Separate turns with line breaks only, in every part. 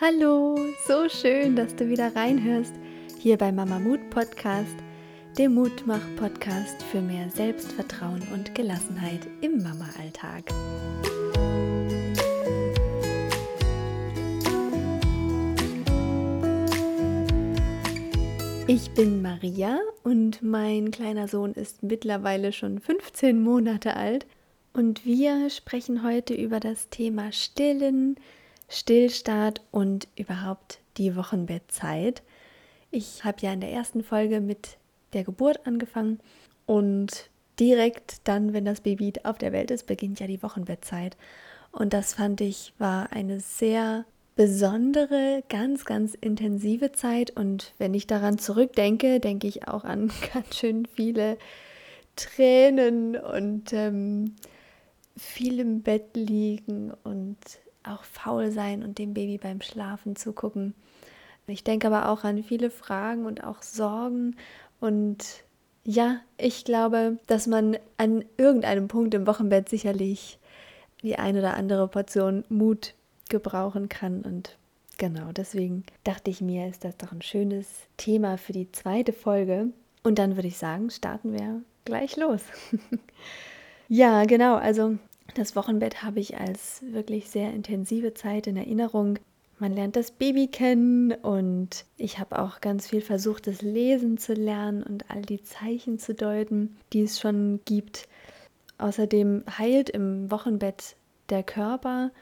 Hallo, so schön, dass du wieder reinhörst hier bei Mama Mut Podcast, dem Mutmach Podcast für mehr Selbstvertrauen und Gelassenheit im Mama-Alltag. Ich bin Maria und mein kleiner Sohn ist mittlerweile schon 15 Monate alt und wir sprechen heute über das Thema Stillen, Stillstart und überhaupt die Wochenbettzeit. Ich habe ja in der ersten Folge mit der Geburt angefangen und direkt dann, wenn das Baby auf der Welt ist, beginnt ja die Wochenbettzeit. Und das fand ich war eine sehr besondere, ganz, ganz intensive Zeit. Und wenn ich daran zurückdenke, denke ich auch an ganz schön viele Tränen und ähm, viel im Bett liegen und auch faul sein und dem Baby beim Schlafen zugucken. Ich denke aber auch an viele Fragen und auch Sorgen. Und ja, ich glaube, dass man an irgendeinem Punkt im Wochenbett sicherlich die ein oder andere Portion Mut gebrauchen kann. Und genau deswegen dachte ich mir, ist das doch ein schönes Thema für die zweite Folge. Und dann würde ich sagen, starten wir gleich los. ja, genau. Also das Wochenbett habe ich als wirklich sehr intensive Zeit in Erinnerung. Man lernt das Baby kennen und ich habe auch ganz viel versucht, das Lesen zu lernen und all die Zeichen zu deuten, die es schon gibt. Außerdem heilt im Wochenbett der Körper,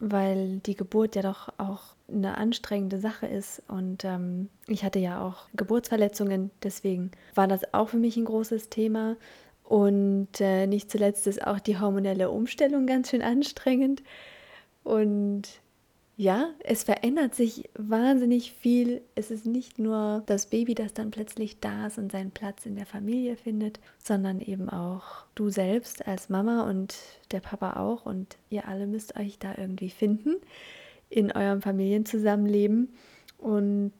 weil die Geburt ja doch auch eine anstrengende Sache ist und ähm, ich hatte ja auch Geburtsverletzungen, deswegen war das auch für mich ein großes Thema. Und äh, nicht zuletzt ist auch die hormonelle Umstellung ganz schön anstrengend. Und ja, es verändert sich wahnsinnig viel. Es ist nicht nur das Baby, das dann plötzlich da ist und seinen Platz in der Familie findet, sondern eben auch du selbst als Mama und der Papa auch. Und ihr alle müsst euch da irgendwie finden in eurem Familienzusammenleben. Und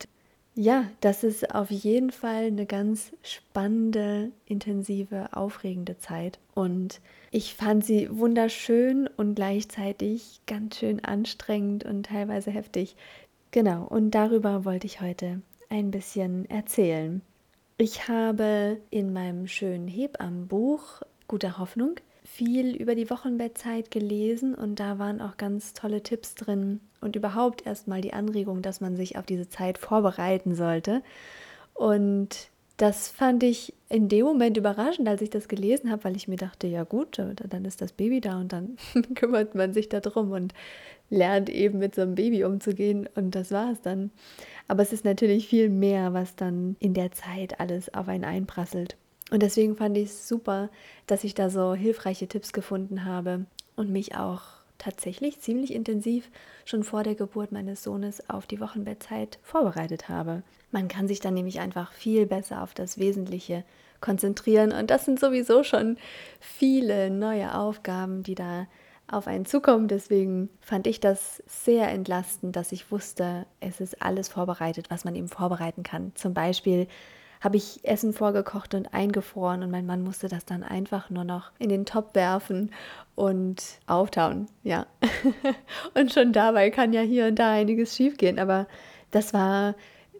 ja, das ist auf jeden Fall eine ganz spannende, intensive, aufregende Zeit. Und ich fand sie wunderschön und gleichzeitig ganz schön anstrengend und teilweise heftig. Genau, und darüber wollte ich heute ein bisschen erzählen. Ich habe in meinem schönen Hebammenbuch Guter Hoffnung viel über die Wochenbettzeit gelesen und da waren auch ganz tolle Tipps drin und überhaupt erstmal die Anregung, dass man sich auf diese Zeit vorbereiten sollte. Und das fand ich in dem Moment überraschend, als ich das gelesen habe, weil ich mir dachte, ja gut, dann ist das Baby da und dann kümmert man sich darum und lernt eben mit so einem Baby umzugehen und das war es dann. Aber es ist natürlich viel mehr, was dann in der Zeit alles auf einen einprasselt. Und deswegen fand ich es super, dass ich da so hilfreiche Tipps gefunden habe und mich auch tatsächlich ziemlich intensiv schon vor der Geburt meines Sohnes auf die Wochenbettzeit vorbereitet habe. Man kann sich dann nämlich einfach viel besser auf das Wesentliche konzentrieren und das sind sowieso schon viele neue Aufgaben, die da auf einen zukommen. Deswegen fand ich das sehr entlastend, dass ich wusste, es ist alles vorbereitet, was man eben vorbereiten kann. Zum Beispiel habe ich Essen vorgekocht und eingefroren und mein Mann musste das dann einfach nur noch in den Topf werfen und auftauen. Ja. und schon dabei kann ja hier und da einiges schiefgehen, aber das war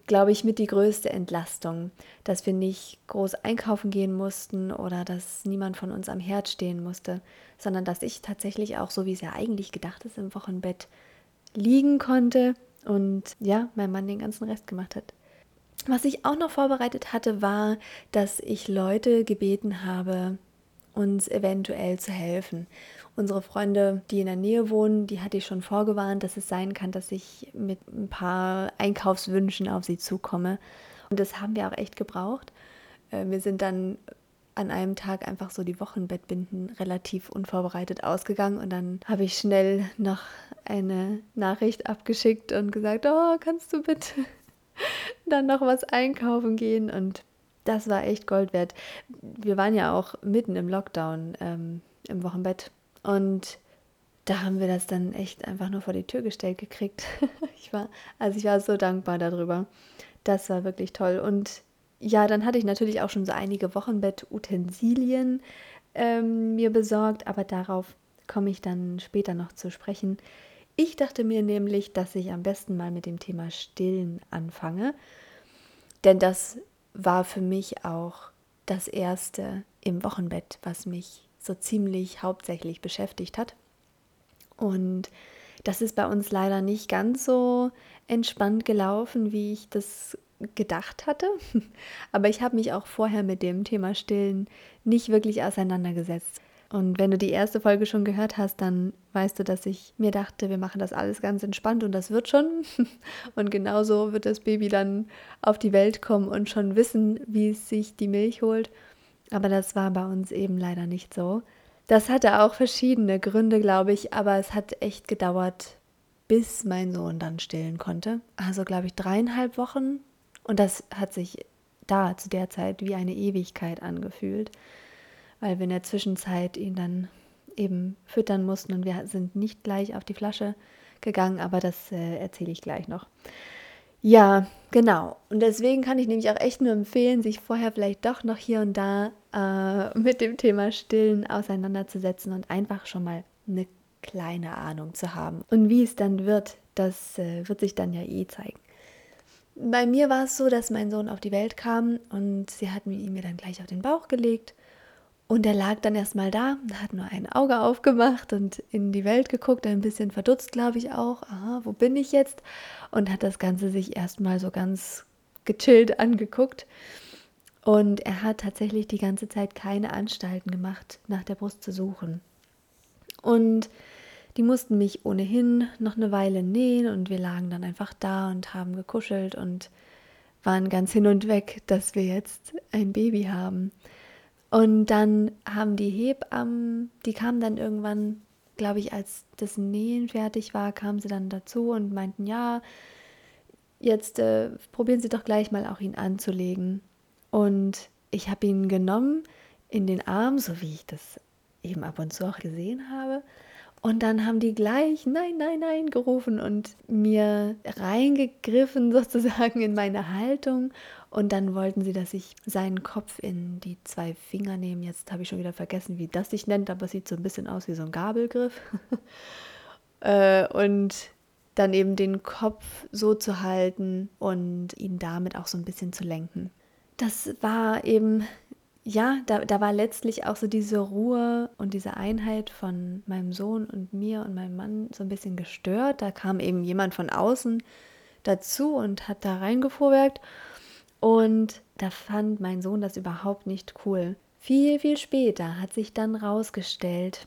glaube ich, mit die größte Entlastung, dass wir nicht groß einkaufen gehen mussten oder dass niemand von uns am Herd stehen musste, sondern dass ich tatsächlich auch, so wie es ja eigentlich gedacht ist, im Wochenbett liegen konnte und ja, mein Mann den ganzen Rest gemacht hat. Was ich auch noch vorbereitet hatte, war, dass ich Leute gebeten habe, uns eventuell zu helfen. Unsere Freunde, die in der Nähe wohnen, die hatte ich schon vorgewarnt, dass es sein kann, dass ich mit ein paar Einkaufswünschen auf sie zukomme. Und das haben wir auch echt gebraucht. Äh, wir sind dann an einem Tag einfach so die Wochenbettbinden relativ unvorbereitet ausgegangen und dann habe ich schnell noch eine Nachricht abgeschickt und gesagt, oh, kannst du bitte dann noch was einkaufen gehen und das war echt Gold wert. Wir waren ja auch mitten im Lockdown ähm, im Wochenbett und da haben wir das dann echt einfach nur vor die Tür gestellt gekriegt. ich war, also ich war so dankbar darüber. Das war wirklich toll. Und ja, dann hatte ich natürlich auch schon so einige Wochenbett-Utensilien ähm, mir besorgt, aber darauf komme ich dann später noch zu sprechen. Ich dachte mir nämlich, dass ich am besten mal mit dem Thema Stillen anfange, denn das war für mich auch das erste im Wochenbett, was mich so ziemlich hauptsächlich beschäftigt hat. Und das ist bei uns leider nicht ganz so entspannt gelaufen, wie ich das gedacht hatte. Aber ich habe mich auch vorher mit dem Thema Stillen nicht wirklich auseinandergesetzt. Und wenn du die erste Folge schon gehört hast, dann weißt du, dass ich mir dachte, wir machen das alles ganz entspannt und das wird schon. Und genauso wird das Baby dann auf die Welt kommen und schon wissen, wie es sich die Milch holt. Aber das war bei uns eben leider nicht so. Das hatte auch verschiedene Gründe, glaube ich, aber es hat echt gedauert, bis mein Sohn dann stillen konnte. Also, glaube ich, dreieinhalb Wochen. Und das hat sich da zu der Zeit wie eine Ewigkeit angefühlt weil wir in der Zwischenzeit ihn dann eben füttern mussten und wir sind nicht gleich auf die Flasche gegangen, aber das äh, erzähle ich gleich noch. Ja, genau. Und deswegen kann ich nämlich auch echt nur empfehlen, sich vorher vielleicht doch noch hier und da äh, mit dem Thema Stillen auseinanderzusetzen und einfach schon mal eine kleine Ahnung zu haben. Und wie es dann wird, das äh, wird sich dann ja eh zeigen. Bei mir war es so, dass mein Sohn auf die Welt kam und sie hat ihn mir dann gleich auf den Bauch gelegt und er lag dann erstmal da, hat nur ein Auge aufgemacht und in die Welt geguckt, ein bisschen verdutzt, glaube ich auch. Aha, wo bin ich jetzt? Und hat das Ganze sich erstmal so ganz gechillt angeguckt. Und er hat tatsächlich die ganze Zeit keine Anstalten gemacht, nach der Brust zu suchen. Und die mussten mich ohnehin noch eine Weile nähen und wir lagen dann einfach da und haben gekuschelt und waren ganz hin und weg, dass wir jetzt ein Baby haben. Und dann haben die Hebammen, die kamen dann irgendwann, glaube ich, als das Nähen fertig war, kamen sie dann dazu und meinten, ja, jetzt äh, probieren Sie doch gleich mal auch ihn anzulegen. Und ich habe ihn genommen in den Arm, so wie ich das eben ab und zu auch gesehen habe. Und dann haben die gleich Nein, nein, nein gerufen und mir reingegriffen sozusagen in meine Haltung. Und dann wollten sie, dass ich seinen Kopf in die zwei Finger nehme. Jetzt habe ich schon wieder vergessen, wie das sich nennt, aber es sieht so ein bisschen aus wie so ein Gabelgriff. Äh, und dann eben den Kopf so zu halten und ihn damit auch so ein bisschen zu lenken. Das war eben ja, da, da war letztlich auch so diese Ruhe und diese Einheit von meinem Sohn und mir und meinem Mann so ein bisschen gestört. Da kam eben jemand von außen dazu und hat da reingefuhrwerkt. Und da fand mein Sohn das überhaupt nicht cool. Viel, viel später hat sich dann rausgestellt,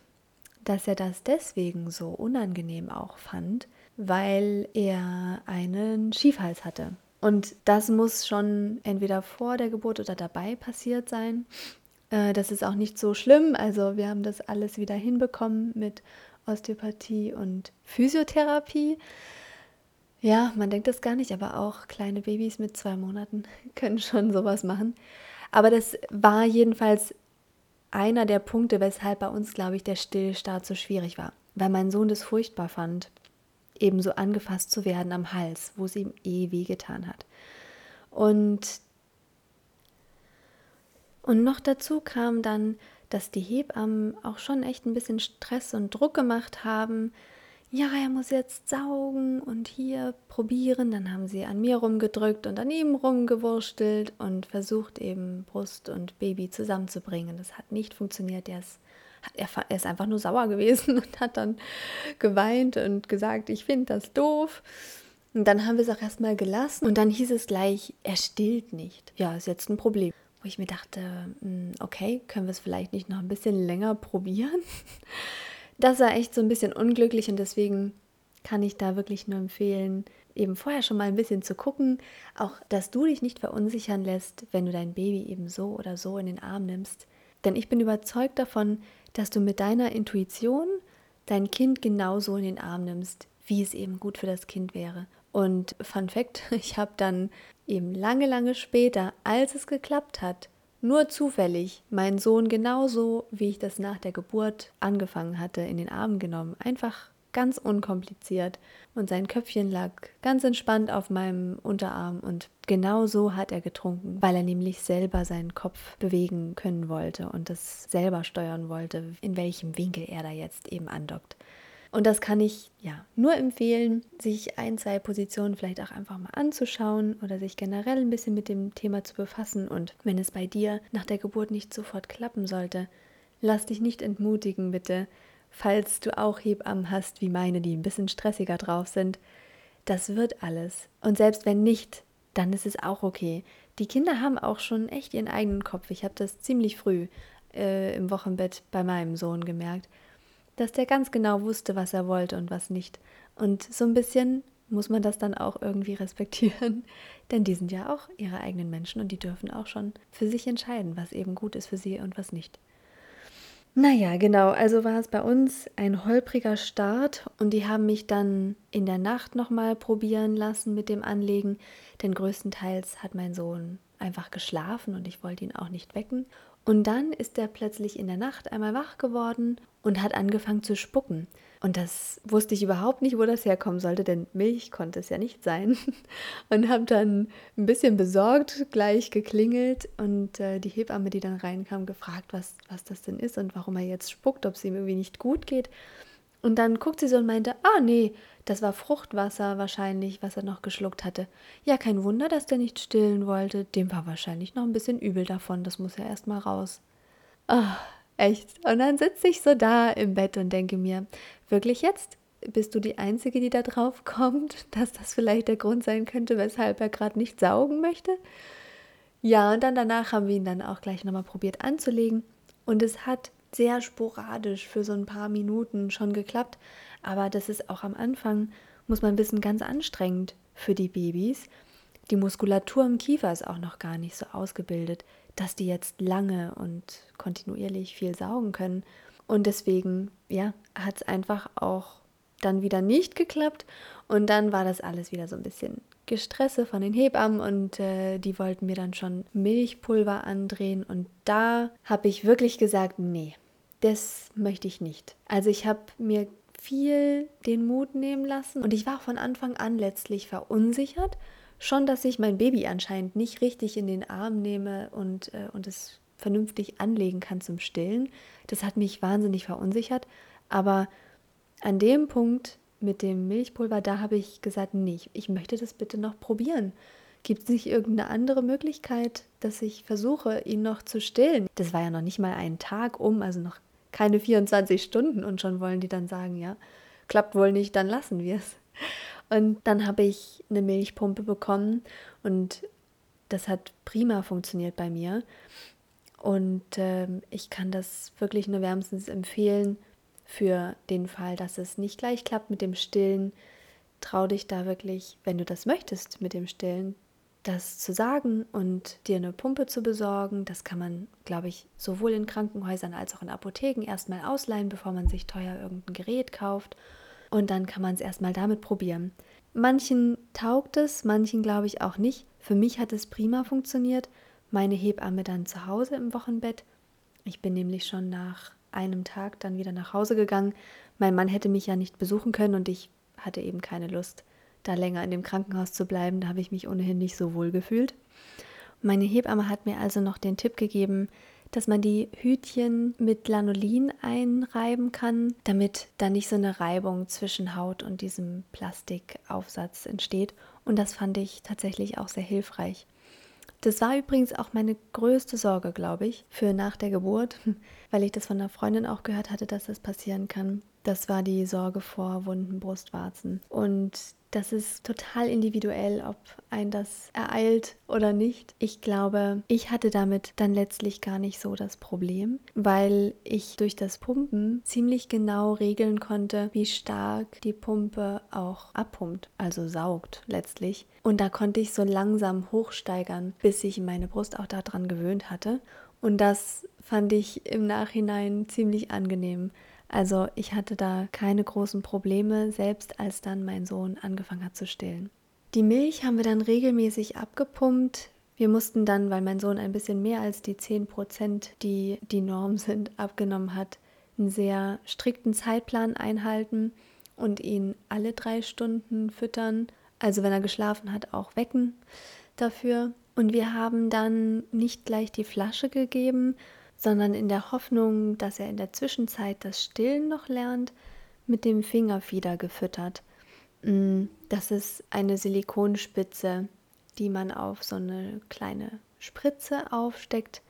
dass er das deswegen so unangenehm auch fand, weil er einen Schiefhals hatte. Und das muss schon entweder vor der Geburt oder dabei passiert sein. Äh, das ist auch nicht so schlimm. Also wir haben das alles wieder hinbekommen mit Osteopathie und Physiotherapie. Ja, man denkt das gar nicht, aber auch kleine Babys mit zwei Monaten können schon sowas machen. Aber das war jedenfalls einer der Punkte, weshalb bei uns, glaube ich, der Stillstart so schwierig war. Weil mein Sohn das furchtbar fand ebenso angefasst zu werden am Hals, wo es ihm eh wehgetan hat. Und, und noch dazu kam dann, dass die Hebammen auch schon echt ein bisschen Stress und Druck gemacht haben. Ja, er muss jetzt saugen und hier probieren. Dann haben sie an mir rumgedrückt und an ihm rumgewurstelt und versucht eben Brust und Baby zusammenzubringen. Das hat nicht funktioniert. Er ist er, ist einfach nur sauer gewesen und hat dann geweint und gesagt, ich finde das doof. Und dann haben wir es auch erstmal gelassen und dann hieß es gleich, er stillt nicht. Ja, ist jetzt ein Problem. Wo ich mir dachte, hm, okay, können wir es vielleicht nicht noch ein bisschen länger probieren? Das war echt so ein bisschen unglücklich und deswegen kann ich da wirklich nur empfehlen, eben vorher schon mal ein bisschen zu gucken, auch dass du dich nicht verunsichern lässt, wenn du dein Baby eben so oder so in den Arm nimmst. Denn ich bin überzeugt davon, dass du mit deiner Intuition dein Kind genauso in den Arm nimmst, wie es eben gut für das Kind wäre. Und Fun Fact, ich habe dann eben lange, lange später, als es geklappt hat, nur zufällig meinen Sohn genauso, wie ich das nach der Geburt angefangen hatte, in den Arm genommen. Einfach ganz unkompliziert und sein Köpfchen lag ganz entspannt auf meinem Unterarm und genau so hat er getrunken, weil er nämlich selber seinen Kopf bewegen können wollte und das selber steuern wollte, in welchem Winkel er da jetzt eben andockt. Und das kann ich ja nur empfehlen, sich ein, zwei Positionen vielleicht auch einfach mal anzuschauen oder sich generell ein bisschen mit dem Thema zu befassen. Und wenn es bei dir nach der Geburt nicht sofort klappen sollte, lass dich nicht entmutigen, bitte. Falls du auch Hebammen hast wie meine, die ein bisschen stressiger drauf sind, das wird alles. Und selbst wenn nicht, dann ist es auch okay. Die Kinder haben auch schon echt ihren eigenen Kopf. Ich habe das ziemlich früh äh, im Wochenbett bei meinem Sohn gemerkt dass der ganz genau wusste, was er wollte und was nicht. Und so ein bisschen muss man das dann auch irgendwie respektieren, denn die sind ja auch ihre eigenen Menschen und die dürfen auch schon für sich entscheiden, was eben gut ist für sie und was nicht. Naja, genau, also war es bei uns ein holpriger Start und die haben mich dann in der Nacht nochmal probieren lassen mit dem Anlegen, denn größtenteils hat mein Sohn einfach geschlafen und ich wollte ihn auch nicht wecken. Und dann ist er plötzlich in der Nacht einmal wach geworden und hat angefangen zu spucken. Und das wusste ich überhaupt nicht, wo das herkommen sollte, denn Milch konnte es ja nicht sein. Und habe dann ein bisschen besorgt gleich geklingelt und äh, die Hebamme, die dann reinkam, gefragt, was, was das denn ist und warum er jetzt spuckt, ob es ihm irgendwie nicht gut geht. Und dann guckt sie so und meinte, ah nee, das war Fruchtwasser wahrscheinlich, was er noch geschluckt hatte. Ja, kein Wunder, dass der nicht stillen wollte. Dem war wahrscheinlich noch ein bisschen übel davon, das muss ja erst mal raus. Ah, echt. Und dann sitze ich so da im Bett und denke mir, wirklich jetzt? Bist du die Einzige, die da drauf kommt, dass das vielleicht der Grund sein könnte, weshalb er gerade nicht saugen möchte? Ja, und dann danach haben wir ihn dann auch gleich nochmal probiert anzulegen. Und es hat sehr sporadisch für so ein paar Minuten schon geklappt. Aber das ist auch am Anfang, muss man wissen, ganz anstrengend für die Babys. Die Muskulatur im Kiefer ist auch noch gar nicht so ausgebildet, dass die jetzt lange und kontinuierlich viel saugen können. Und deswegen, ja, hat es einfach auch dann wieder nicht geklappt. Und dann war das alles wieder so ein bisschen Gestresse von den Hebammen und äh, die wollten mir dann schon Milchpulver andrehen. Und da habe ich wirklich gesagt, nee, das möchte ich nicht. Also ich habe mir viel den Mut nehmen lassen und ich war von Anfang an letztlich verunsichert. Schon, dass ich mein Baby anscheinend nicht richtig in den Arm nehme und, äh, und es vernünftig anlegen kann zum Stillen. Das hat mich wahnsinnig verunsichert. Aber an dem Punkt mit dem Milchpulver, da habe ich gesagt, nee, ich möchte das bitte noch probieren. Gibt es nicht irgendeine andere Möglichkeit, dass ich versuche, ihn noch zu stillen? Das war ja noch nicht mal einen Tag um, also noch keine 24 Stunden und schon wollen die dann sagen, ja, klappt wohl nicht, dann lassen wir es. Und dann habe ich eine Milchpumpe bekommen und das hat prima funktioniert bei mir. Und äh, ich kann das wirklich nur wärmstens empfehlen für den Fall, dass es nicht gleich klappt mit dem Stillen. Trau dich da wirklich, wenn du das möchtest mit dem Stillen, das zu sagen und dir eine Pumpe zu besorgen. Das kann man, glaube ich, sowohl in Krankenhäusern als auch in Apotheken erstmal ausleihen, bevor man sich teuer irgendein Gerät kauft. Und dann kann man es erstmal damit probieren. Manchen taugt es, manchen glaube ich auch nicht. Für mich hat es prima funktioniert. Meine Hebamme dann zu Hause im Wochenbett. Ich bin nämlich schon nach einem Tag dann wieder nach Hause gegangen. Mein Mann hätte mich ja nicht besuchen können und ich hatte eben keine Lust da länger in dem Krankenhaus zu bleiben. Da habe ich mich ohnehin nicht so wohl gefühlt. Meine Hebamme hat mir also noch den Tipp gegeben, dass man die Hütchen mit Lanolin einreiben kann, damit da nicht so eine Reibung zwischen Haut und diesem Plastikaufsatz entsteht. Und das fand ich tatsächlich auch sehr hilfreich. Das war übrigens auch meine größte Sorge, glaube ich, für nach der Geburt, weil ich das von einer Freundin auch gehört hatte, dass das passieren kann. Das war die Sorge vor wunden Brustwarzen. Und das ist total individuell, ob ein das ereilt oder nicht. Ich glaube, ich hatte damit dann letztlich gar nicht so das Problem, weil ich durch das Pumpen ziemlich genau regeln konnte, wie stark die Pumpe auch abpumpt, also saugt letztlich. Und da konnte ich so langsam hochsteigern, bis ich meine Brust auch daran gewöhnt hatte. Und das fand ich im Nachhinein ziemlich angenehm. Also ich hatte da keine großen Probleme, selbst als dann mein Sohn angefangen hat zu stillen. Die Milch haben wir dann regelmäßig abgepumpt. Wir mussten dann, weil mein Sohn ein bisschen mehr als die 10 Prozent, die die Norm sind, abgenommen hat, einen sehr strikten Zeitplan einhalten und ihn alle drei Stunden füttern. Also wenn er geschlafen hat, auch wecken dafür. Und wir haben dann nicht gleich die Flasche gegeben, sondern in der Hoffnung, dass er in der Zwischenzeit das Stillen noch lernt, mit dem Fingerfieder gefüttert. Mm, das ist eine Silikonspitze, die man auf so eine kleine Spritze aufsteckt.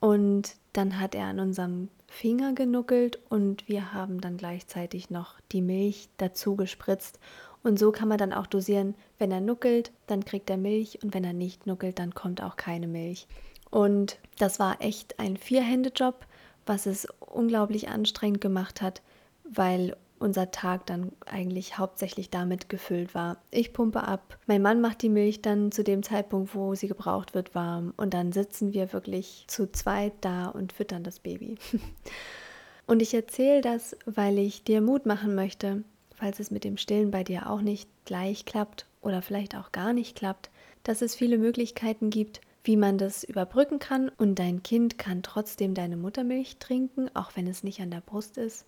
Und dann hat er an unserem Finger genuckelt und wir haben dann gleichzeitig noch die Milch dazu gespritzt. Und so kann man dann auch dosieren, wenn er nuckelt, dann kriegt er Milch und wenn er nicht nuckelt, dann kommt auch keine Milch. Und das war echt ein Vierhändejob, was es unglaublich anstrengend gemacht hat, weil unser Tag dann eigentlich hauptsächlich damit gefüllt war. Ich pumpe ab, mein Mann macht die Milch dann zu dem Zeitpunkt, wo sie gebraucht wird, warm und dann sitzen wir wirklich zu zweit da und füttern das Baby. und ich erzähle das, weil ich dir Mut machen möchte, falls es mit dem Stillen bei dir auch nicht gleich klappt oder vielleicht auch gar nicht klappt, dass es viele Möglichkeiten gibt, wie man das überbrücken kann und dein Kind kann trotzdem deine Muttermilch trinken, auch wenn es nicht an der Brust ist.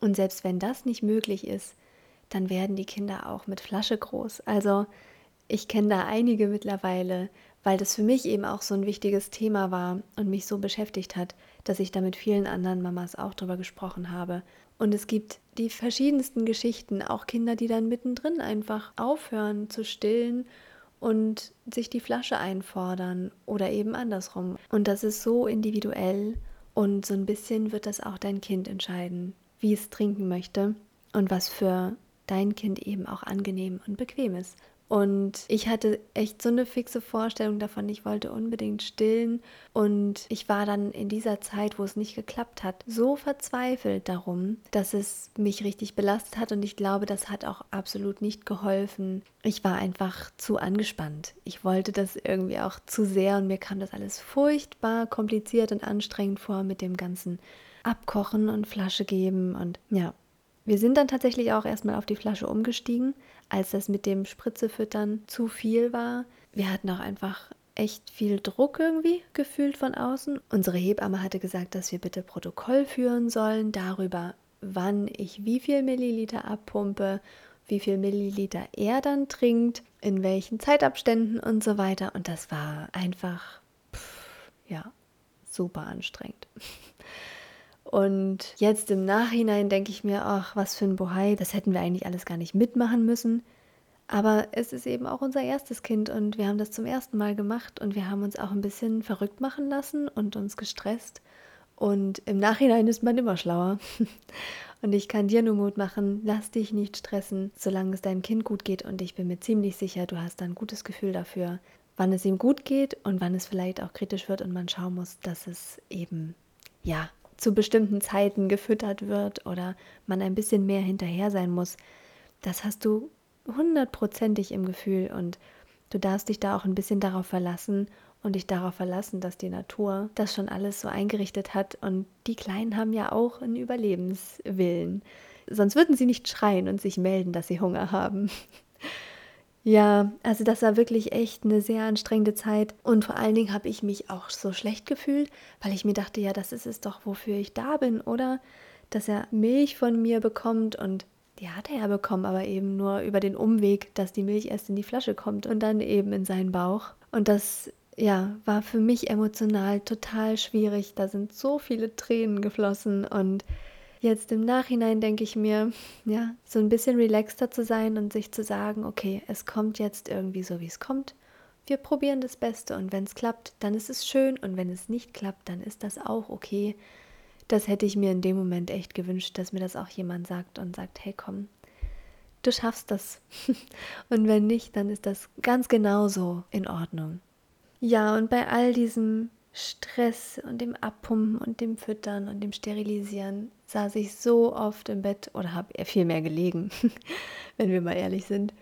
Und selbst wenn das nicht möglich ist, dann werden die Kinder auch mit Flasche groß. Also ich kenne da einige mittlerweile, weil das für mich eben auch so ein wichtiges Thema war und mich so beschäftigt hat, dass ich da mit vielen anderen Mamas auch drüber gesprochen habe. Und es gibt die verschiedensten Geschichten, auch Kinder, die dann mittendrin einfach aufhören zu stillen und sich die Flasche einfordern oder eben andersrum. Und das ist so individuell und so ein bisschen wird das auch dein Kind entscheiden wie es trinken möchte und was für dein Kind eben auch angenehm und bequem ist. Und ich hatte echt so eine fixe Vorstellung davon, ich wollte unbedingt stillen. Und ich war dann in dieser Zeit, wo es nicht geklappt hat, so verzweifelt darum, dass es mich richtig belastet hat. Und ich glaube, das hat auch absolut nicht geholfen. Ich war einfach zu angespannt. Ich wollte das irgendwie auch zu sehr und mir kam das alles furchtbar kompliziert und anstrengend vor mit dem ganzen abkochen und Flasche geben. Und ja, wir sind dann tatsächlich auch erstmal auf die Flasche umgestiegen, als das mit dem Spritzefüttern zu viel war. Wir hatten auch einfach echt viel Druck irgendwie gefühlt von außen. Unsere Hebamme hatte gesagt, dass wir bitte Protokoll führen sollen darüber, wann ich wie viel Milliliter abpumpe, wie viel Milliliter er dann trinkt, in welchen Zeitabständen und so weiter. Und das war einfach, pff, ja, super anstrengend. Und jetzt im Nachhinein denke ich mir, ach, was für ein Bohai, das hätten wir eigentlich alles gar nicht mitmachen müssen. Aber es ist eben auch unser erstes Kind und wir haben das zum ersten Mal gemacht und wir haben uns auch ein bisschen verrückt machen lassen und uns gestresst. Und im Nachhinein ist man immer schlauer. Und ich kann dir nur Mut machen, lass dich nicht stressen, solange es deinem Kind gut geht. Und ich bin mir ziemlich sicher, du hast ein gutes Gefühl dafür, wann es ihm gut geht und wann es vielleicht auch kritisch wird und man schauen muss, dass es eben, ja, zu bestimmten Zeiten gefüttert wird oder man ein bisschen mehr hinterher sein muss, das hast du hundertprozentig im Gefühl und du darfst dich da auch ein bisschen darauf verlassen und dich darauf verlassen, dass die Natur das schon alles so eingerichtet hat und die Kleinen haben ja auch einen Überlebenswillen. Sonst würden sie nicht schreien und sich melden, dass sie Hunger haben. Ja, also das war wirklich echt eine sehr anstrengende Zeit und vor allen Dingen habe ich mich auch so schlecht gefühlt, weil ich mir dachte, ja, das ist es doch, wofür ich da bin, oder? Dass er Milch von mir bekommt und die hat er ja bekommen, aber eben nur über den Umweg, dass die Milch erst in die Flasche kommt und dann eben in seinen Bauch. Und das, ja, war für mich emotional total schwierig. Da sind so viele Tränen geflossen und Jetzt im Nachhinein denke ich mir, ja, so ein bisschen relaxter zu sein und sich zu sagen, okay, es kommt jetzt irgendwie so, wie es kommt. Wir probieren das Beste und wenn es klappt, dann ist es schön und wenn es nicht klappt, dann ist das auch okay. Das hätte ich mir in dem Moment echt gewünscht, dass mir das auch jemand sagt und sagt, hey komm, du schaffst das. und wenn nicht, dann ist das ganz genauso in Ordnung. Ja, und bei all diesem Stress und dem Abpumpen und dem Füttern und dem Sterilisieren saß ich so oft im Bett oder habe eher viel mehr gelegen, wenn wir mal ehrlich sind,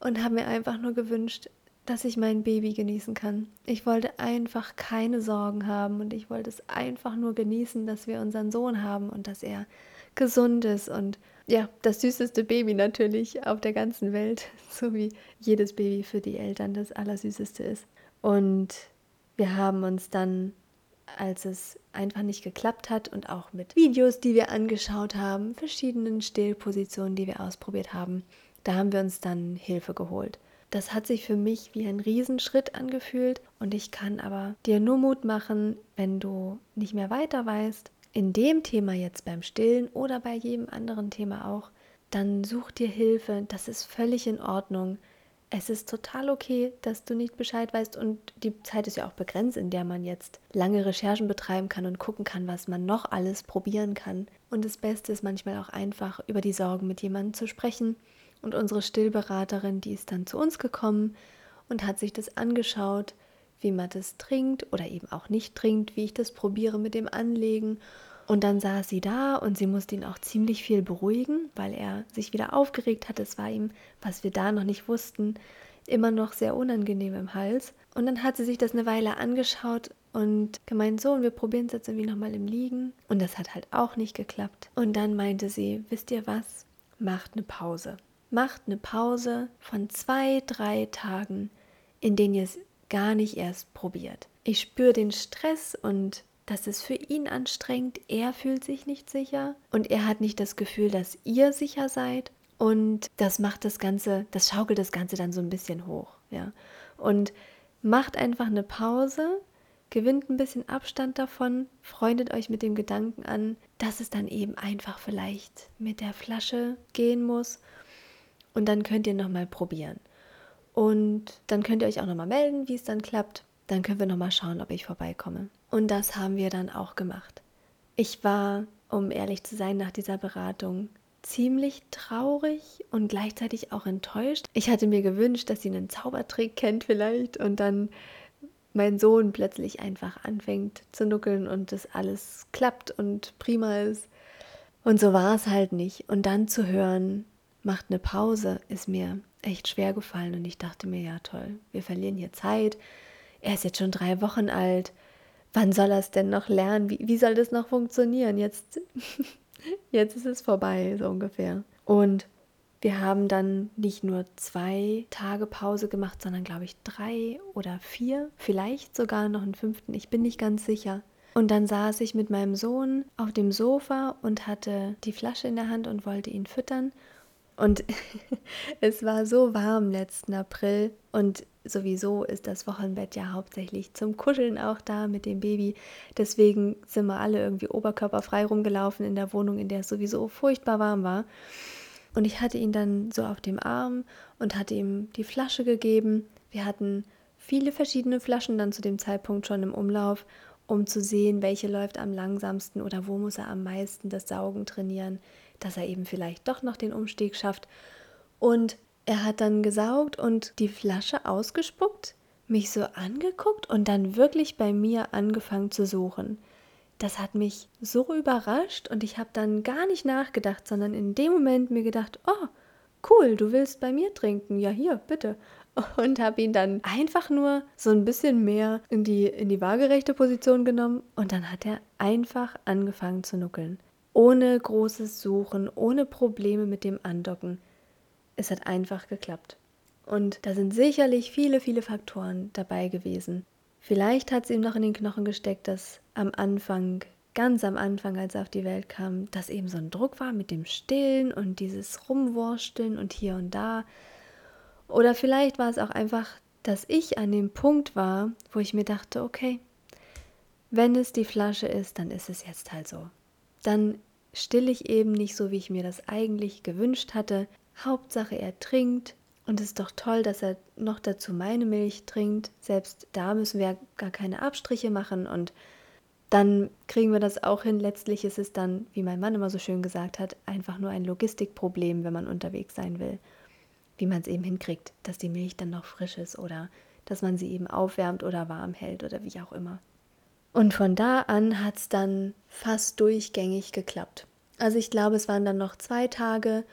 und habe mir einfach nur gewünscht, dass ich mein Baby genießen kann. Ich wollte einfach keine Sorgen haben und ich wollte es einfach nur genießen, dass wir unseren Sohn haben und dass er gesund ist und ja, das süßeste Baby natürlich auf der ganzen Welt, so wie jedes Baby für die Eltern das Allersüßeste ist. Und wir haben uns dann, als es einfach nicht geklappt hat und auch mit Videos, die wir angeschaut haben, verschiedenen Stillpositionen, die wir ausprobiert haben, da haben wir uns dann Hilfe geholt. Das hat sich für mich wie ein Riesenschritt angefühlt und ich kann aber dir nur Mut machen, wenn du nicht mehr weiter weißt, in dem Thema jetzt beim Stillen oder bei jedem anderen Thema auch, dann such dir Hilfe. Das ist völlig in Ordnung. Es ist total okay, dass du nicht Bescheid weißt und die Zeit ist ja auch begrenzt, in der man jetzt lange Recherchen betreiben kann und gucken kann, was man noch alles probieren kann. Und das Beste ist manchmal auch einfach, über die Sorgen mit jemandem zu sprechen. Und unsere Stillberaterin, die ist dann zu uns gekommen und hat sich das angeschaut, wie man das trinkt oder eben auch nicht trinkt, wie ich das probiere mit dem Anlegen. Und dann saß sie da und sie musste ihn auch ziemlich viel beruhigen, weil er sich wieder aufgeregt hat. Es war ihm, was wir da noch nicht wussten, immer noch sehr unangenehm im Hals. Und dann hat sie sich das eine Weile angeschaut und gemeint, so, und wir probieren es jetzt irgendwie nochmal im Liegen. Und das hat halt auch nicht geklappt. Und dann meinte sie, wisst ihr was? Macht eine Pause. Macht eine Pause von zwei, drei Tagen, in denen ihr es gar nicht erst probiert. Ich spüre den Stress und das ist für ihn anstrengend. Er fühlt sich nicht sicher und er hat nicht das Gefühl, dass ihr sicher seid. Und das macht das Ganze, das schaukelt das Ganze dann so ein bisschen hoch. Ja. Und macht einfach eine Pause, gewinnt ein bisschen Abstand davon, freundet euch mit dem Gedanken an, dass es dann eben einfach vielleicht mit der Flasche gehen muss. Und dann könnt ihr nochmal probieren. Und dann könnt ihr euch auch nochmal melden, wie es dann klappt. Dann können wir nochmal schauen, ob ich vorbeikomme. Und das haben wir dann auch gemacht. Ich war, um ehrlich zu sein, nach dieser Beratung ziemlich traurig und gleichzeitig auch enttäuscht. Ich hatte mir gewünscht, dass sie einen Zaubertrick kennt vielleicht und dann mein Sohn plötzlich einfach anfängt zu nuckeln und das alles klappt und prima ist. Und so war es halt nicht. Und dann zu hören, macht eine Pause, ist mir echt schwer gefallen und ich dachte mir, ja toll, wir verlieren hier Zeit. Er ist jetzt schon drei Wochen alt. Wann soll er es denn noch lernen? Wie, wie soll das noch funktionieren? Jetzt, jetzt ist es vorbei, so ungefähr. Und wir haben dann nicht nur zwei Tage Pause gemacht, sondern glaube ich drei oder vier, vielleicht sogar noch einen fünften, ich bin nicht ganz sicher. Und dann saß ich mit meinem Sohn auf dem Sofa und hatte die Flasche in der Hand und wollte ihn füttern. Und es war so warm letzten April und sowieso ist das Wochenbett ja hauptsächlich zum Kuscheln auch da mit dem Baby. Deswegen sind wir alle irgendwie oberkörperfrei rumgelaufen in der Wohnung, in der es sowieso furchtbar warm war. Und ich hatte ihn dann so auf dem Arm und hatte ihm die Flasche gegeben. Wir hatten viele verschiedene Flaschen dann zu dem Zeitpunkt schon im Umlauf, um zu sehen, welche läuft am langsamsten oder wo muss er am meisten das Saugen trainieren dass er eben vielleicht doch noch den Umstieg schafft. Und er hat dann gesaugt und die Flasche ausgespuckt, mich so angeguckt und dann wirklich bei mir angefangen zu suchen. Das hat mich so überrascht und ich habe dann gar nicht nachgedacht, sondern in dem Moment mir gedacht, oh, cool, du willst bei mir trinken, ja hier, bitte. Und habe ihn dann einfach nur so ein bisschen mehr in die, in die waagerechte Position genommen und dann hat er einfach angefangen zu nuckeln ohne großes Suchen, ohne Probleme mit dem Andocken. Es hat einfach geklappt. Und da sind sicherlich viele, viele Faktoren dabei gewesen. Vielleicht hat es ihm noch in den Knochen gesteckt, dass am Anfang, ganz am Anfang, als er auf die Welt kam, dass eben so ein Druck war mit dem Stillen und dieses Rumwursteln und hier und da. Oder vielleicht war es auch einfach, dass ich an dem Punkt war, wo ich mir dachte, okay, wenn es die Flasche ist, dann ist es jetzt halt so. Dann still ich eben nicht so, wie ich mir das eigentlich gewünscht hatte. Hauptsache, er trinkt. Und es ist doch toll, dass er noch dazu meine Milch trinkt. Selbst da müssen wir gar keine Abstriche machen. Und dann kriegen wir das auch hin. Letztlich ist es dann, wie mein Mann immer so schön gesagt hat, einfach nur ein Logistikproblem, wenn man unterwegs sein will. Wie man es eben hinkriegt, dass die Milch dann noch frisch ist oder dass man sie eben aufwärmt oder warm hält oder wie auch immer. Und von da an hat es dann fast durchgängig geklappt. Also ich glaube, es waren dann noch zwei Tage,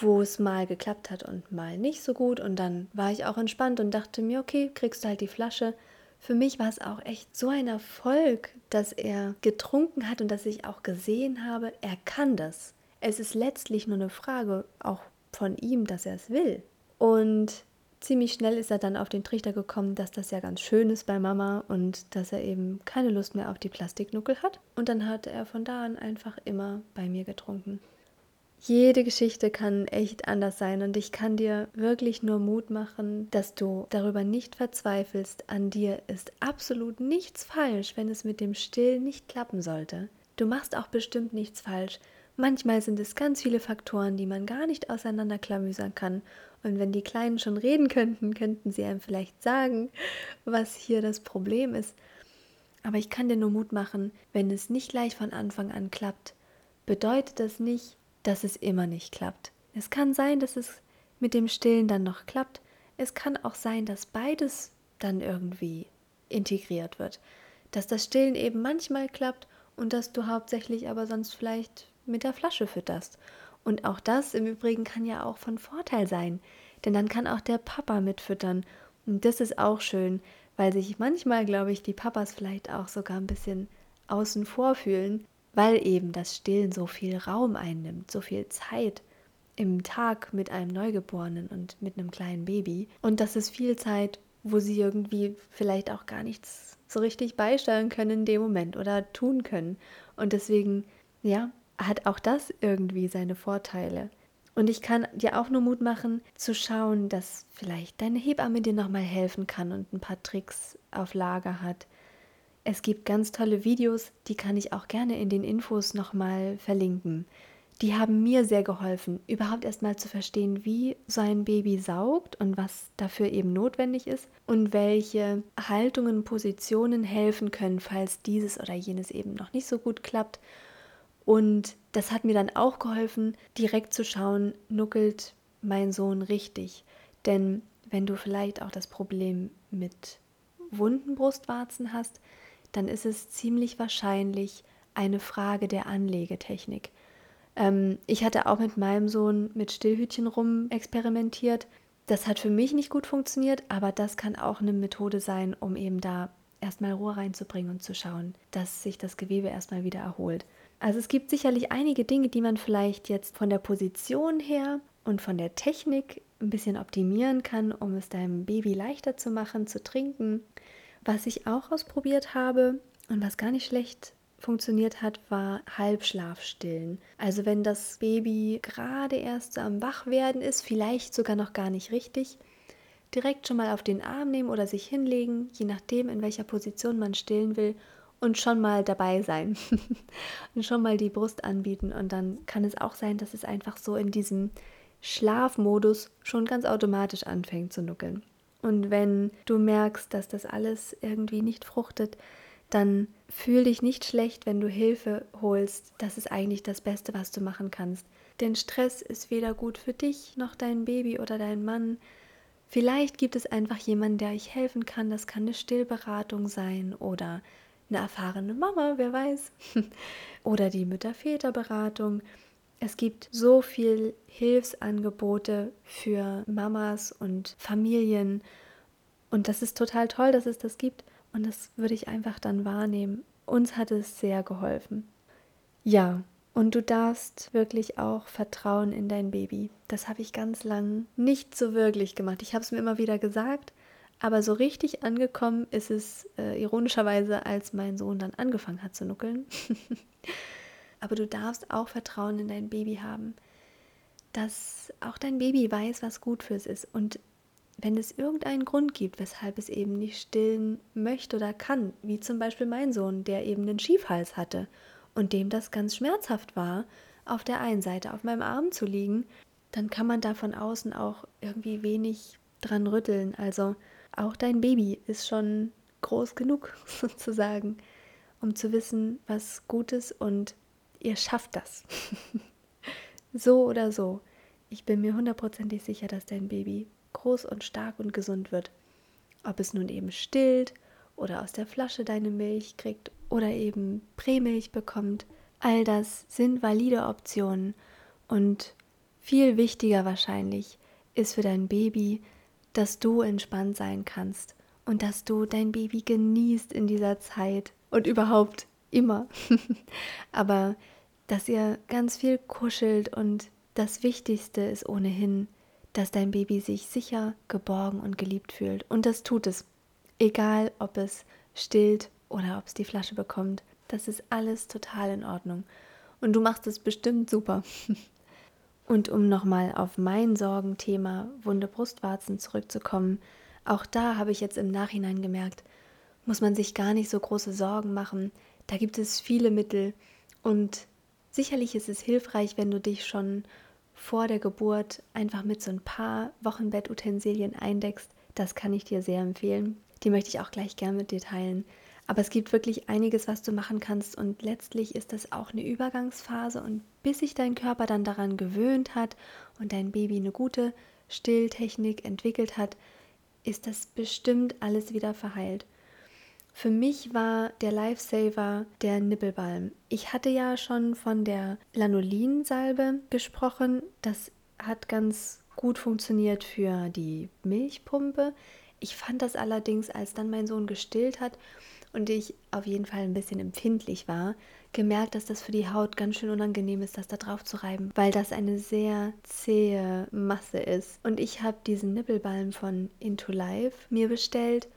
wo es mal geklappt hat und mal nicht so gut. Und dann war ich auch entspannt und dachte mir, okay, kriegst du halt die Flasche. Für mich war es auch echt so ein Erfolg, dass er getrunken hat und dass ich auch gesehen habe, er kann das. Es ist letztlich nur eine Frage auch von ihm, dass er es will. Und ziemlich schnell ist er dann auf den Trichter gekommen, dass das ja ganz schön ist bei Mama und dass er eben keine Lust mehr auf die Plastiknuckel hat. Und dann hatte er von da an einfach immer bei mir getrunken. Jede Geschichte kann echt anders sein und ich kann dir wirklich nur Mut machen, dass du darüber nicht verzweifelst. An dir ist absolut nichts falsch, wenn es mit dem Still nicht klappen sollte. Du machst auch bestimmt nichts falsch. Manchmal sind es ganz viele Faktoren, die man gar nicht auseinanderklamüsern kann. Und wenn die Kleinen schon reden könnten, könnten sie einem vielleicht sagen, was hier das Problem ist. Aber ich kann dir nur Mut machen, wenn es nicht gleich von Anfang an klappt, bedeutet das nicht, dass es immer nicht klappt. Es kann sein, dass es mit dem Stillen dann noch klappt. Es kann auch sein, dass beides dann irgendwie integriert wird. Dass das Stillen eben manchmal klappt und dass du hauptsächlich aber sonst vielleicht mit der Flasche fütterst. Und auch das im Übrigen kann ja auch von Vorteil sein, denn dann kann auch der Papa mitfüttern. Und das ist auch schön, weil sich manchmal, glaube ich, die Papas vielleicht auch sogar ein bisschen außen vor fühlen, weil eben das Stillen so viel Raum einnimmt, so viel Zeit im Tag mit einem Neugeborenen und mit einem kleinen Baby. Und das ist viel Zeit, wo sie irgendwie vielleicht auch gar nichts so richtig beisteuern können in dem Moment oder tun können. Und deswegen, ja, hat auch das irgendwie seine Vorteile. Und ich kann dir auch nur Mut machen, zu schauen, dass vielleicht deine Hebamme dir nochmal helfen kann und ein paar Tricks auf Lager hat. Es gibt ganz tolle Videos, die kann ich auch gerne in den Infos nochmal verlinken. Die haben mir sehr geholfen, überhaupt erstmal zu verstehen, wie so ein Baby saugt und was dafür eben notwendig ist und welche Haltungen, Positionen helfen können, falls dieses oder jenes eben noch nicht so gut klappt und das hat mir dann auch geholfen, direkt zu schauen, nuckelt mein Sohn richtig. Denn wenn du vielleicht auch das Problem mit wunden Brustwarzen hast, dann ist es ziemlich wahrscheinlich eine Frage der Anlegetechnik. Ähm, ich hatte auch mit meinem Sohn mit Stillhütchen rum experimentiert. Das hat für mich nicht gut funktioniert, aber das kann auch eine Methode sein, um eben da erstmal Ruhe reinzubringen und zu schauen, dass sich das Gewebe erstmal wieder erholt. Also es gibt sicherlich einige Dinge, die man vielleicht jetzt von der Position her und von der Technik ein bisschen optimieren kann, um es deinem Baby leichter zu machen, zu trinken. Was ich auch ausprobiert habe und was gar nicht schlecht funktioniert hat, war Halbschlafstillen. Also wenn das Baby gerade erst am Wachwerden ist, vielleicht sogar noch gar nicht richtig, direkt schon mal auf den Arm nehmen oder sich hinlegen, je nachdem, in welcher Position man stillen will und schon mal dabei sein und schon mal die Brust anbieten. Und dann kann es auch sein, dass es einfach so in diesem Schlafmodus schon ganz automatisch anfängt zu nuckeln. Und wenn du merkst, dass das alles irgendwie nicht fruchtet, dann fühl dich nicht schlecht, wenn du Hilfe holst. Das ist eigentlich das Beste, was du machen kannst. Denn Stress ist weder gut für dich noch dein Baby oder dein Mann. Vielleicht gibt es einfach jemanden, der euch helfen kann. Das kann eine Stillberatung sein oder eine erfahrene Mama, wer weiß. Oder die Mütter-Väter-Beratung. Es gibt so viel Hilfsangebote für Mamas und Familien. Und das ist total toll, dass es das gibt. Und das würde ich einfach dann wahrnehmen. Uns hat es sehr geholfen. Ja, und du darfst wirklich auch vertrauen in dein Baby. Das habe ich ganz lang nicht so wirklich gemacht. Ich habe es mir immer wieder gesagt, aber so richtig angekommen ist es äh, ironischerweise, als mein Sohn dann angefangen hat zu nuckeln. Aber du darfst auch Vertrauen in dein Baby haben, dass auch dein Baby weiß, was gut für es ist. Und wenn es irgendeinen Grund gibt, weshalb es eben nicht stillen möchte oder kann, wie zum Beispiel mein Sohn, der eben einen Schiefhals hatte und dem das ganz schmerzhaft war, auf der einen Seite auf meinem Arm zu liegen, dann kann man da von außen auch irgendwie wenig dran rütteln. Also auch dein Baby ist schon groß genug sozusagen, um zu wissen, was gut ist und ihr schafft das. so oder so. Ich bin mir hundertprozentig sicher, dass dein Baby groß und stark und gesund wird. Ob es nun eben stillt oder aus der Flasche deine Milch kriegt oder eben Prämilch bekommt, all das sind valide Optionen und viel wichtiger wahrscheinlich ist für dein Baby, dass du entspannt sein kannst und dass du dein Baby genießt in dieser Zeit und überhaupt immer. Aber dass ihr ganz viel kuschelt und das Wichtigste ist ohnehin, dass dein Baby sich sicher, geborgen und geliebt fühlt. Und das tut es. Egal, ob es stillt oder ob es die Flasche bekommt. Das ist alles total in Ordnung. Und du machst es bestimmt super. Und um nochmal auf mein Sorgenthema wunde Brustwarzen zurückzukommen, auch da habe ich jetzt im Nachhinein gemerkt, muss man sich gar nicht so große Sorgen machen. Da gibt es viele Mittel Und sicherlich ist es hilfreich, wenn du dich schon vor der Geburt einfach mit so ein paar Wochenbettutensilien eindeckst. Das kann ich dir sehr empfehlen. Die möchte ich auch gleich gerne mit dir teilen. Aber es gibt wirklich einiges, was du machen kannst und letztlich ist das auch eine Übergangsphase und bis sich dein Körper dann daran gewöhnt hat und dein Baby eine gute Stilltechnik entwickelt hat, ist das bestimmt alles wieder verheilt. Für mich war der Lifesaver der Nippelbalm. Ich hatte ja schon von der Lanolinsalbe gesprochen. Das hat ganz gut funktioniert für die Milchpumpe. Ich fand das allerdings, als dann mein Sohn gestillt hat und ich auf jeden Fall ein bisschen empfindlich war, gemerkt, dass das für die Haut ganz schön unangenehm ist, das da drauf zu reiben, weil das eine sehr zähe Masse ist. Und ich habe diesen Nippelbalm von Into Life mir bestellt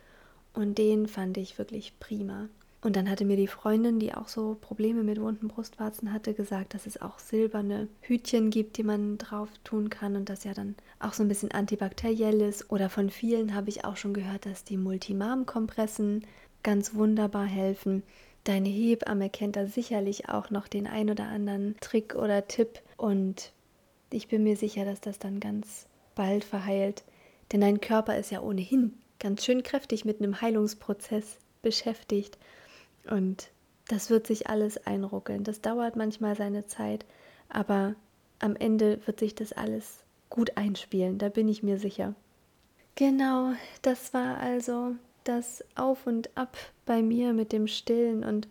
und den fand ich wirklich prima. Und dann hatte mir die Freundin, die auch so Probleme mit wunden Brustwarzen hatte, gesagt, dass es auch silberne Hütchen gibt, die man drauf tun kann und das ja dann auch so ein bisschen antibakteriell ist. Oder von vielen habe ich auch schon gehört, dass die Multimam-Kompressen ganz wunderbar helfen. Deine Hebamme kennt da sicherlich auch noch den ein oder anderen Trick oder Tipp und ich bin mir sicher, dass das dann ganz bald verheilt. Denn dein Körper ist ja ohnehin ganz schön kräftig mit einem Heilungsprozess beschäftigt und das wird sich alles einruckeln. Das dauert manchmal seine Zeit, aber am Ende wird sich das alles gut einspielen, da bin ich mir sicher. Genau, das war also das Auf und Ab bei mir mit dem Stillen. Und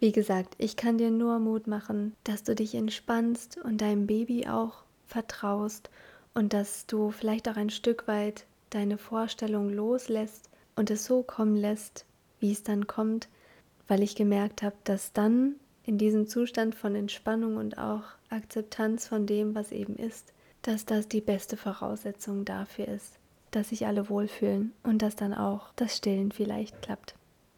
wie gesagt, ich kann dir nur Mut machen, dass du dich entspannst und deinem Baby auch vertraust und dass du vielleicht auch ein Stück weit deine Vorstellung loslässt und es so kommen lässt, wie es dann kommt, weil ich gemerkt habe, dass dann in diesem Zustand von Entspannung und auch Akzeptanz von dem, was eben ist, dass das die beste Voraussetzung dafür ist, dass sich alle wohlfühlen und dass dann auch das Stillen vielleicht klappt.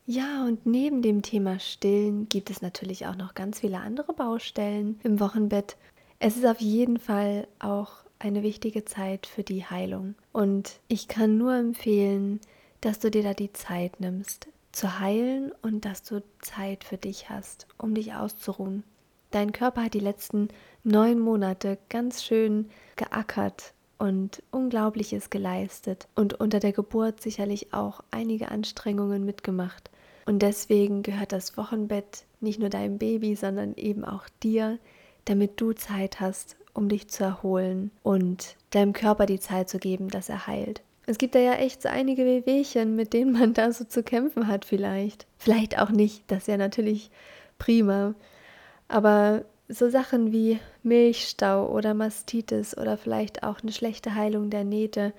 Ja, und neben dem Thema Stillen gibt es natürlich auch noch ganz viele andere Baustellen im Wochenbett. Es ist auf jeden Fall auch eine wichtige Zeit für die Heilung. Und ich kann nur empfehlen, dass du dir da die Zeit nimmst, zu heilen und dass du Zeit für dich hast, um dich auszuruhen. Dein Körper hat die letzten neun Monate ganz schön geackert und Unglaubliches geleistet und unter der Geburt sicherlich auch einige Anstrengungen mitgemacht. Und deswegen gehört das Wochenbett nicht nur deinem Baby, sondern eben auch dir, damit du Zeit hast, um dich zu erholen und deinem Körper die Zeit zu geben, dass er heilt. Es gibt da ja echt so einige Wehwehchen, mit denen man da so zu kämpfen hat vielleicht. Vielleicht auch nicht, das ist ja natürlich prima. Aber so Sachen wie Milchstau oder Mastitis oder vielleicht auch eine schlechte Heilung der Nähte,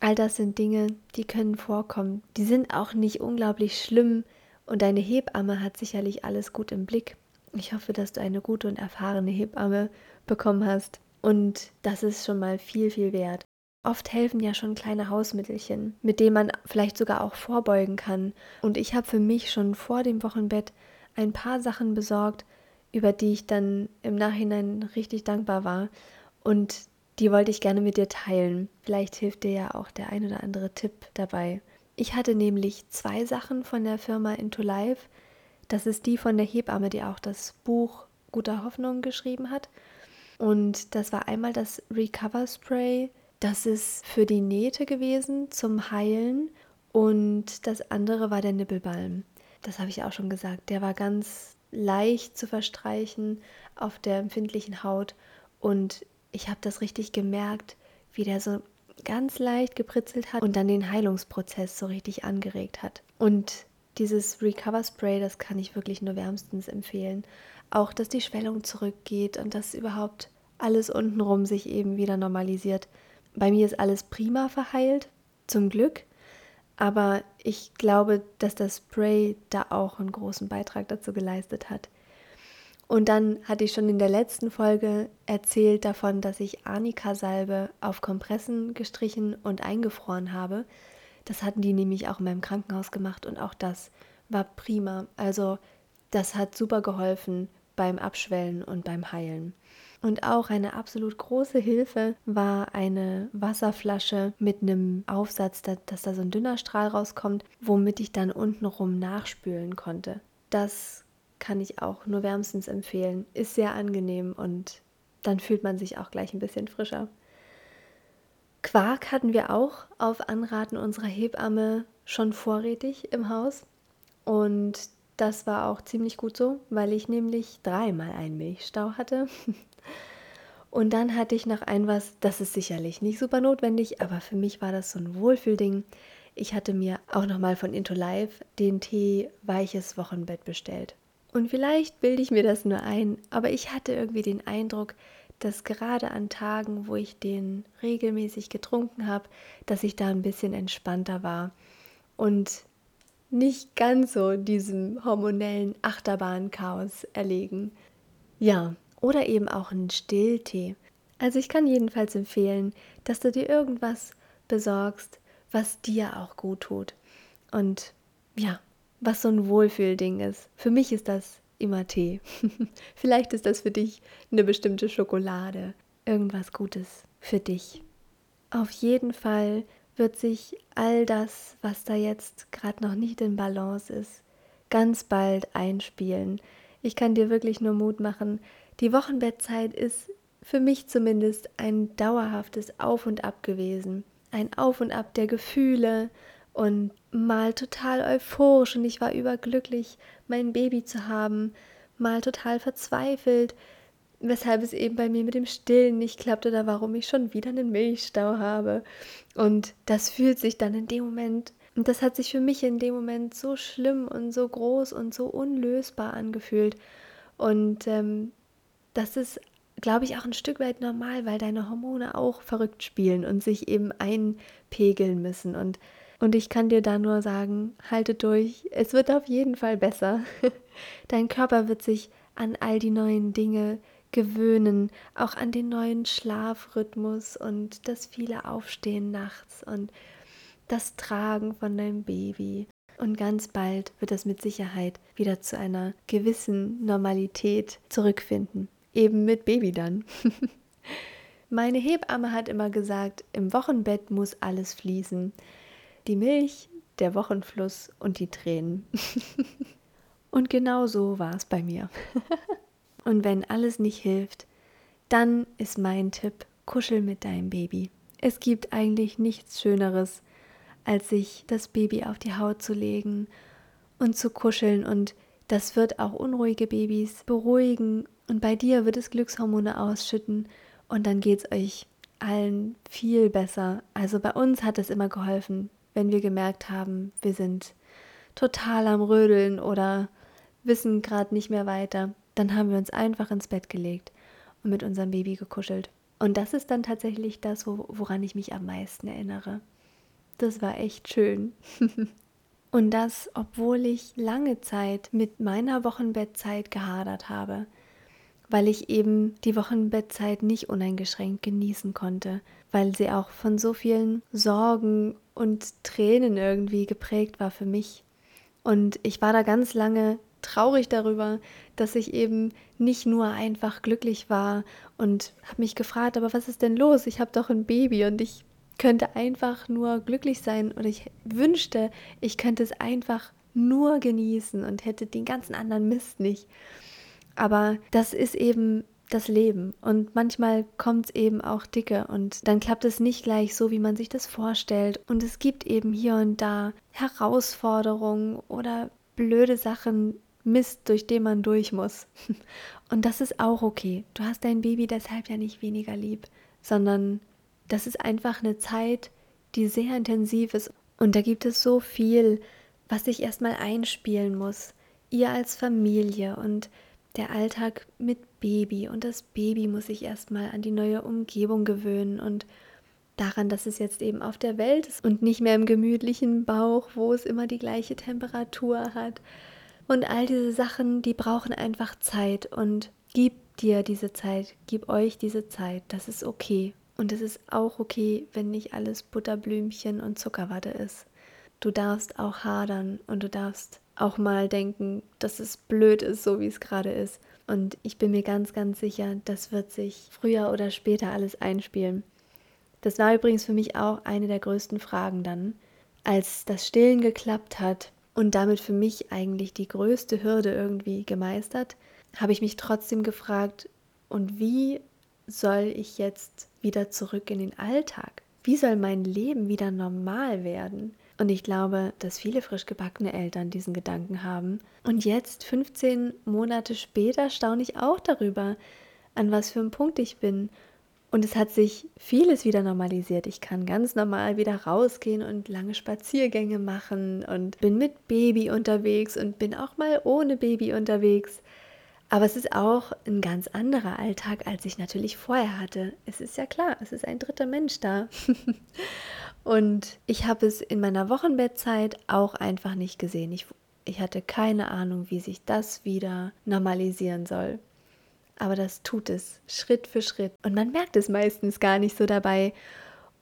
all das sind Dinge, die können vorkommen. Die sind auch nicht unglaublich schlimm und deine Hebamme hat sicherlich alles gut im Blick. Ich hoffe, dass du eine gute und erfahrene Hebamme bekommen hast und das ist schon mal viel, viel wert. Oft helfen ja schon kleine Hausmittelchen, mit denen man vielleicht sogar auch vorbeugen kann. Und ich habe für mich schon vor dem Wochenbett ein paar Sachen besorgt, über die ich dann im Nachhinein richtig dankbar war. Und die wollte ich gerne mit dir teilen. Vielleicht hilft dir ja auch der ein oder andere Tipp dabei. Ich hatte nämlich zwei Sachen von der Firma Into Life. Das ist die von der Hebamme, die auch das Buch Guter Hoffnung geschrieben hat. Und das war einmal das Recover Spray. Das ist für die Nähte gewesen zum Heilen. Und das andere war der Nippelbalm. Das habe ich auch schon gesagt. Der war ganz leicht zu verstreichen auf der empfindlichen Haut. Und ich habe das richtig gemerkt, wie der so ganz leicht gepritzelt hat und dann den Heilungsprozess so richtig angeregt hat. Und dieses Recover Spray, das kann ich wirklich nur wärmstens empfehlen. Auch, dass die Schwellung zurückgeht und dass überhaupt alles untenrum sich eben wieder normalisiert. Bei mir ist alles prima verheilt, zum Glück. Aber ich glaube, dass das Spray da auch einen großen Beitrag dazu geleistet hat. Und dann hatte ich schon in der letzten Folge erzählt davon, dass ich Arnika-Salbe auf Kompressen gestrichen und eingefroren habe. Das hatten die nämlich auch in meinem Krankenhaus gemacht und auch das war prima. Also das hat super geholfen beim Abschwellen und beim Heilen. Und auch eine absolut große Hilfe war eine Wasserflasche mit einem Aufsatz, dass da so ein dünner Strahl rauskommt, womit ich dann untenrum nachspülen konnte. Das kann ich auch nur wärmstens empfehlen. Ist sehr angenehm und dann fühlt man sich auch gleich ein bisschen frischer. Quark hatten wir auch auf Anraten unserer Hebamme schon vorrätig im Haus. Und das war auch ziemlich gut so, weil ich nämlich dreimal einen Milchstau hatte. Und dann hatte ich noch ein was, das ist sicherlich nicht super notwendig, aber für mich war das so ein Wohlfühlding. Ich hatte mir auch nochmal von Into Life den Tee Weiches Wochenbett bestellt. Und vielleicht bilde ich mir das nur ein, aber ich hatte irgendwie den Eindruck, dass gerade an Tagen, wo ich den regelmäßig getrunken habe, dass ich da ein bisschen entspannter war und nicht ganz so diesem hormonellen Achterbahnchaos erlegen. Ja, oder eben auch einen Stilltee. Also ich kann jedenfalls empfehlen, dass du dir irgendwas besorgst, was dir auch gut tut. Und ja, was so ein Wohlfühlding ist. Für mich ist das immer Tee. Vielleicht ist das für dich eine bestimmte Schokolade. Irgendwas Gutes für dich. Auf jeden Fall wird sich all das, was da jetzt gerade noch nicht in Balance ist, ganz bald einspielen. Ich kann dir wirklich nur Mut machen. Die Wochenbettzeit ist für mich zumindest ein dauerhaftes Auf und Ab gewesen. Ein Auf und Ab der Gefühle und mal total euphorisch und ich war überglücklich, mein Baby zu haben, mal total verzweifelt, weshalb es eben bei mir mit dem Stillen nicht klappt oder warum ich schon wieder einen Milchstau habe. Und das fühlt sich dann in dem Moment, und das hat sich für mich in dem Moment so schlimm und so groß und so unlösbar angefühlt. Und ähm, das ist, glaube ich, auch ein Stück weit normal, weil deine Hormone auch verrückt spielen und sich eben einpegeln müssen. Und, und ich kann dir da nur sagen, halte durch, es wird auf jeden Fall besser. Dein Körper wird sich an all die neuen Dinge gewöhnen, auch an den neuen Schlafrhythmus und das viele Aufstehen nachts und das Tragen von deinem Baby. Und ganz bald wird es mit Sicherheit wieder zu einer gewissen Normalität zurückfinden. Eben mit Baby dann. Meine Hebamme hat immer gesagt, im Wochenbett muss alles fließen. Die Milch, der Wochenfluss und die Tränen. und genau so war es bei mir. Und wenn alles nicht hilft, dann ist mein Tipp, kuschel mit deinem Baby. Es gibt eigentlich nichts Schöneres, als sich das Baby auf die Haut zu legen und zu kuscheln. Und das wird auch unruhige Babys beruhigen. Und bei dir wird es Glückshormone ausschütten. Und dann geht es euch allen viel besser. Also bei uns hat es immer geholfen, wenn wir gemerkt haben, wir sind total am Rödeln oder wissen gerade nicht mehr weiter dann haben wir uns einfach ins Bett gelegt und mit unserem Baby gekuschelt. Und das ist dann tatsächlich das, woran ich mich am meisten erinnere. Das war echt schön. und das, obwohl ich lange Zeit mit meiner Wochenbettzeit gehadert habe, weil ich eben die Wochenbettzeit nicht uneingeschränkt genießen konnte, weil sie auch von so vielen Sorgen und Tränen irgendwie geprägt war für mich. Und ich war da ganz lange traurig darüber, dass ich eben nicht nur einfach glücklich war und habe mich gefragt, aber was ist denn los? Ich habe doch ein Baby und ich könnte einfach nur glücklich sein oder ich wünschte, ich könnte es einfach nur genießen und hätte den ganzen anderen Mist nicht. Aber das ist eben das Leben und manchmal kommt es eben auch dicke und dann klappt es nicht gleich so, wie man sich das vorstellt und es gibt eben hier und da Herausforderungen oder blöde Sachen, Mist, durch den man durch muss. Und das ist auch okay. Du hast dein Baby deshalb ja nicht weniger lieb, sondern das ist einfach eine Zeit, die sehr intensiv ist. Und da gibt es so viel, was sich erstmal einspielen muss. Ihr als Familie und der Alltag mit Baby. Und das Baby muss sich erstmal an die neue Umgebung gewöhnen und daran, dass es jetzt eben auf der Welt ist und nicht mehr im gemütlichen Bauch, wo es immer die gleiche Temperatur hat. Und all diese Sachen, die brauchen einfach Zeit und gib dir diese Zeit, gib euch diese Zeit, das ist okay. Und es ist auch okay, wenn nicht alles Butterblümchen und Zuckerwatte ist. Du darfst auch hadern und du darfst auch mal denken, dass es blöd ist, so wie es gerade ist. Und ich bin mir ganz, ganz sicher, das wird sich früher oder später alles einspielen. Das war übrigens für mich auch eine der größten Fragen dann. Als das Stillen geklappt hat, und damit für mich eigentlich die größte Hürde irgendwie gemeistert, habe ich mich trotzdem gefragt, und wie soll ich jetzt wieder zurück in den Alltag? Wie soll mein Leben wieder normal werden? Und ich glaube, dass viele frisch gebackene Eltern diesen Gedanken haben. Und jetzt, 15 Monate später, staune ich auch darüber, an was für einem Punkt ich bin. Und es hat sich vieles wieder normalisiert. Ich kann ganz normal wieder rausgehen und lange Spaziergänge machen und bin mit Baby unterwegs und bin auch mal ohne Baby unterwegs. Aber es ist auch ein ganz anderer Alltag, als ich natürlich vorher hatte. Es ist ja klar, es ist ein dritter Mensch da. und ich habe es in meiner Wochenbettzeit auch einfach nicht gesehen. Ich, ich hatte keine Ahnung, wie sich das wieder normalisieren soll. Aber das tut es Schritt für Schritt. Und man merkt es meistens gar nicht so dabei.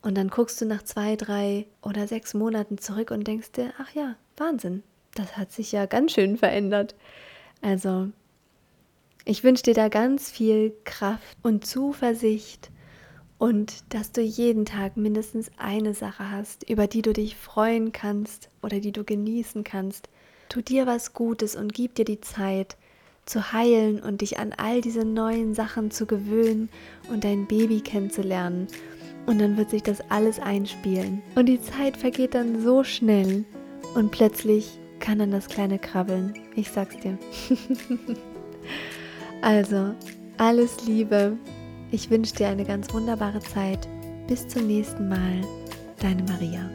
Und dann guckst du nach zwei, drei oder sechs Monaten zurück und denkst dir, ach ja, Wahnsinn, das hat sich ja ganz schön verändert. Also ich wünsche dir da ganz viel Kraft und Zuversicht und dass du jeden Tag mindestens eine Sache hast, über die du dich freuen kannst oder die du genießen kannst. Tu dir was Gutes und gib dir die Zeit zu heilen und dich an all diese neuen Sachen zu gewöhnen und dein Baby kennenzulernen. Und dann wird sich das alles einspielen. Und die Zeit vergeht dann so schnell. Und plötzlich kann dann das kleine krabbeln. Ich sag's dir. Also, alles Liebe. Ich wünsche dir eine ganz wunderbare Zeit. Bis zum nächsten Mal. Deine Maria.